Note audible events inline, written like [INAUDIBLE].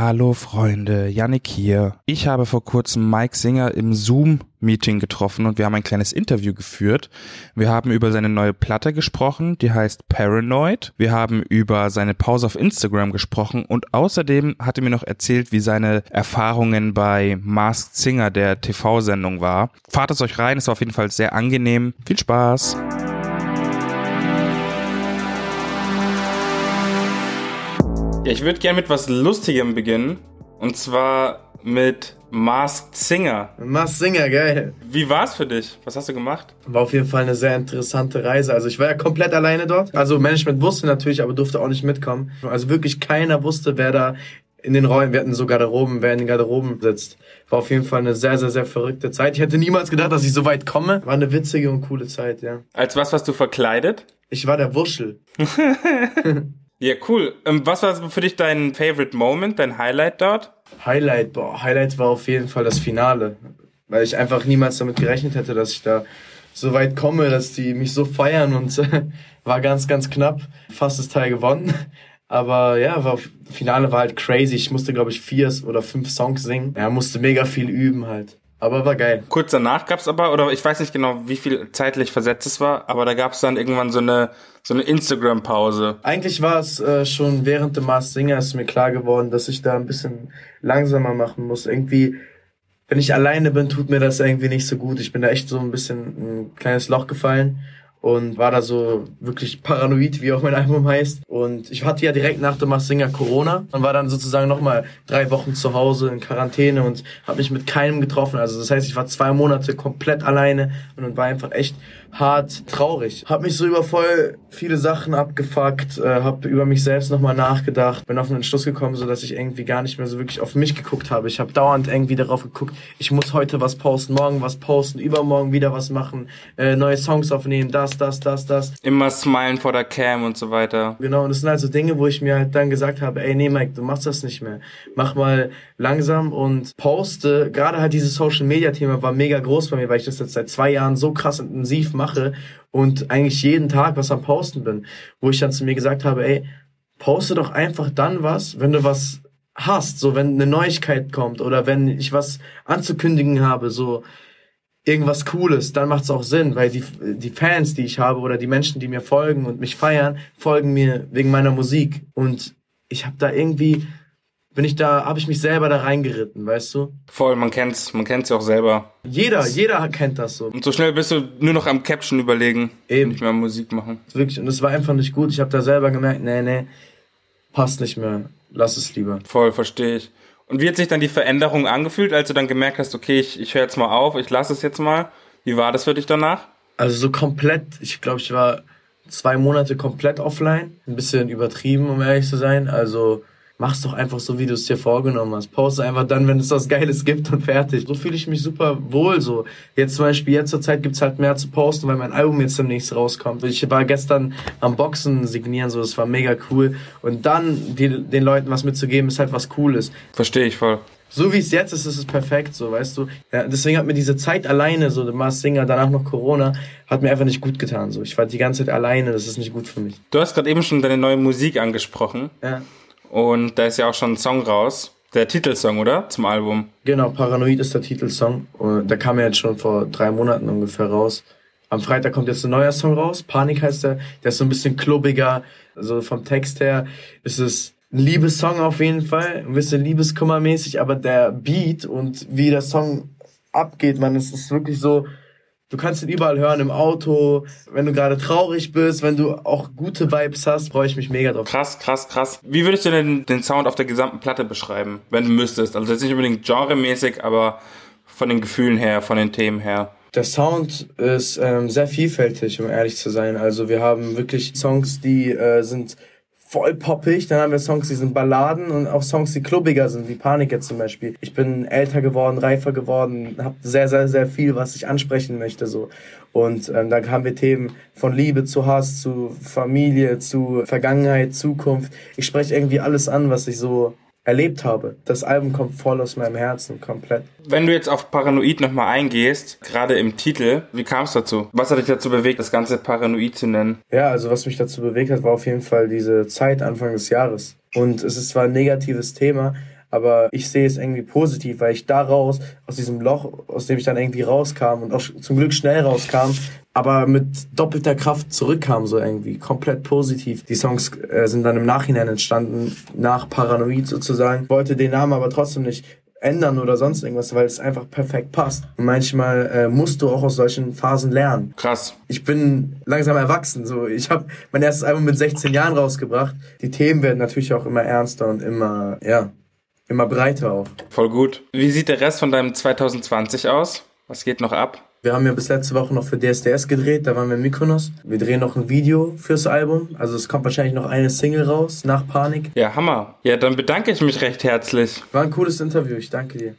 Hallo Freunde, Yannick hier. Ich habe vor kurzem Mike Singer im Zoom-Meeting getroffen und wir haben ein kleines Interview geführt. Wir haben über seine neue Platte gesprochen, die heißt Paranoid. Wir haben über seine Pause auf Instagram gesprochen und außerdem hat er mir noch erzählt, wie seine Erfahrungen bei Masked Singer, der TV-Sendung war. Fahrt es euch rein, es war auf jeden Fall sehr angenehm. Viel Spaß! Ja, ich würde gerne mit was Lustigem beginnen. Und zwar mit Masked Singer. Masked Singer, geil. Wie war's für dich? Was hast du gemacht? War auf jeden Fall eine sehr interessante Reise. Also ich war ja komplett alleine dort. Also Management wusste natürlich, aber durfte auch nicht mitkommen. Also wirklich keiner wusste, wer da in den Räumen, wir hatten so Garderoben, wer in den Garderoben sitzt. War auf jeden Fall eine sehr, sehr, sehr verrückte Zeit. Ich hätte niemals gedacht, dass ich so weit komme. War eine witzige und coole Zeit, ja. Als was warst du verkleidet? Ich war der Wuschel. [LAUGHS] Ja, cool. Ähm, was war für dich dein Favorite Moment, dein Highlight dort? Highlight, boah, Highlight war auf jeden Fall das Finale. Weil ich einfach niemals damit gerechnet hätte, dass ich da so weit komme, dass die mich so feiern und [LAUGHS] war ganz, ganz knapp. Fast das Teil gewonnen. Aber ja, war, Finale war halt crazy. Ich musste, glaube ich, vier oder fünf Songs singen. Ja, musste mega viel üben halt. Aber war geil. Kurz danach gab's aber, oder ich weiß nicht genau, wie viel zeitlich versetzt es war, aber da gab's dann irgendwann so eine, so eine Instagram-Pause. Eigentlich war es äh, schon während dem Mars Singer ist mir klar geworden, dass ich da ein bisschen langsamer machen muss. Irgendwie, wenn ich alleine bin, tut mir das irgendwie nicht so gut. Ich bin da echt so ein bisschen ein kleines Loch gefallen und war da so wirklich paranoid, wie auch mein Album heißt. Und ich hatte ja direkt nach dem Singer Corona und war dann sozusagen nochmal drei Wochen zu Hause in Quarantäne und habe mich mit keinem getroffen. Also das heißt, ich war zwei Monate komplett alleine und war einfach echt hart traurig. Hab mich so über voll viele Sachen abgefuckt, äh, hab über mich selbst nochmal nachgedacht, bin auf einen Entschluss gekommen, so dass ich irgendwie gar nicht mehr so wirklich auf mich geguckt habe. Ich habe dauernd irgendwie darauf geguckt, ich muss heute was posten, morgen was posten, übermorgen wieder was machen, äh, neue Songs aufnehmen, das, das, das, das. Immer smilen vor der Cam und so weiter. Genau, und das sind also Dinge, wo ich mir halt dann gesagt habe, ey, nee, Mike, du machst das nicht mehr. Mach mal langsam und poste. Gerade halt dieses Social Media Thema war mega groß bei mir, weil ich das jetzt seit zwei Jahren so krass intensiv mache und eigentlich jeden Tag was am Posten bin, wo ich dann zu mir gesagt habe, ey, poste doch einfach dann was, wenn du was hast, so wenn eine Neuigkeit kommt oder wenn ich was anzukündigen habe, so irgendwas Cooles, dann macht es auch Sinn, weil die, die Fans, die ich habe oder die Menschen, die mir folgen und mich feiern, folgen mir wegen meiner Musik und ich habe da irgendwie bin ich da, habe ich mich selber da reingeritten, weißt du? Voll, man kennt's, man kennt's ja auch selber. Jeder, jeder kennt das so. Und so schnell bist du nur noch am Caption überlegen, Eben. nicht mehr Musik machen. Wirklich, und das war einfach nicht gut. Ich habe da selber gemerkt, nee, nee, passt nicht mehr, lass es lieber. Voll, verstehe ich. Und wie hat sich dann die Veränderung angefühlt, als du dann gemerkt hast, okay, ich, ich höre jetzt mal auf, ich lasse es jetzt mal. Wie war das für dich danach? Also so komplett, ich glaube, ich war zwei Monate komplett offline. Ein bisschen übertrieben, um ehrlich zu sein. Also mach's doch einfach so, wie du es dir vorgenommen hast. Poste einfach dann, wenn es was Geiles gibt und fertig. So fühle ich mich super wohl so. Jetzt zum Beispiel, jetzt zur Zeit gibt's halt mehr zu posten, weil mein Album jetzt demnächst rauskommt. Ich war gestern am Boxen signieren, so, das war mega cool. Und dann die, den Leuten was mitzugeben, ist halt was Cooles. Verstehe ich voll. So wie es jetzt ist, ist es perfekt, so, weißt du. Ja, deswegen hat mir diese Zeit alleine, so, der Mars Singer, danach noch Corona, hat mir einfach nicht gut getan, so. Ich war die ganze Zeit alleine, das ist nicht gut für mich. Du hast gerade eben schon deine neue Musik angesprochen. Ja. Und da ist ja auch schon ein Song raus. Der Titelsong, oder? Zum Album. Genau, Paranoid ist der Titelsong. Und der kam ja jetzt schon vor drei Monaten ungefähr raus. Am Freitag kommt jetzt ein neuer Song raus. Panik heißt der. Der ist so ein bisschen klubbiger. Also vom Text her ist es ein Liebessong auf jeden Fall. Ein bisschen Liebeskummermäßig. Aber der Beat und wie der Song abgeht, man, es ist wirklich so, Du kannst ihn überall hören, im Auto, wenn du gerade traurig bist, wenn du auch gute Vibes hast, freue ich mich mega drauf. Krass, krass, krass. Wie würdest du denn den Sound auf der gesamten Platte beschreiben, wenn du müsstest? Also jetzt nicht unbedingt genremäßig, aber von den Gefühlen her, von den Themen her. Der Sound ist ähm, sehr vielfältig, um ehrlich zu sein. Also wir haben wirklich Songs, die äh, sind voll poppig. Dann haben wir Songs, die sind Balladen und auch Songs, die klubbiger sind, wie Panik jetzt zum Beispiel. Ich bin älter geworden, reifer geworden, habe sehr, sehr, sehr viel, was ich ansprechen möchte. so. Und ähm, da haben wir Themen von Liebe zu Hass, zu Familie, zu Vergangenheit, Zukunft. Ich spreche irgendwie alles an, was ich so erlebt habe. Das Album kommt voll aus meinem Herzen, komplett. Wenn du jetzt auf Paranoid nochmal eingehst, gerade im Titel, wie kam es dazu? Was hat dich dazu bewegt, das Ganze Paranoid zu nennen? Ja, also was mich dazu bewegt hat, war auf jeden Fall diese Zeit Anfang des Jahres. Und es ist zwar ein negatives Thema, aber ich sehe es irgendwie positiv, weil ich daraus, aus diesem Loch, aus dem ich dann irgendwie rauskam und auch zum Glück schnell rauskam, aber mit doppelter Kraft zurückkam, so irgendwie, komplett positiv. Die Songs äh, sind dann im Nachhinein entstanden, nach Paranoid sozusagen. Wollte den Namen aber trotzdem nicht ändern oder sonst irgendwas, weil es einfach perfekt passt. Und manchmal äh, musst du auch aus solchen Phasen lernen. Krass. Ich bin langsam erwachsen. So, ich habe mein erstes Album mit 16 Jahren rausgebracht. Die Themen werden natürlich auch immer ernster und immer, ja, immer breiter auch. Voll gut. Wie sieht der Rest von deinem 2020 aus? Was geht noch ab? Wir haben ja bis letzte Woche noch für DSDS gedreht, da waren wir in Mykonos. Wir drehen noch ein Video fürs Album, also es kommt wahrscheinlich noch eine Single raus, nach Panik. Ja, Hammer. Ja, dann bedanke ich mich recht herzlich. War ein cooles Interview, ich danke dir.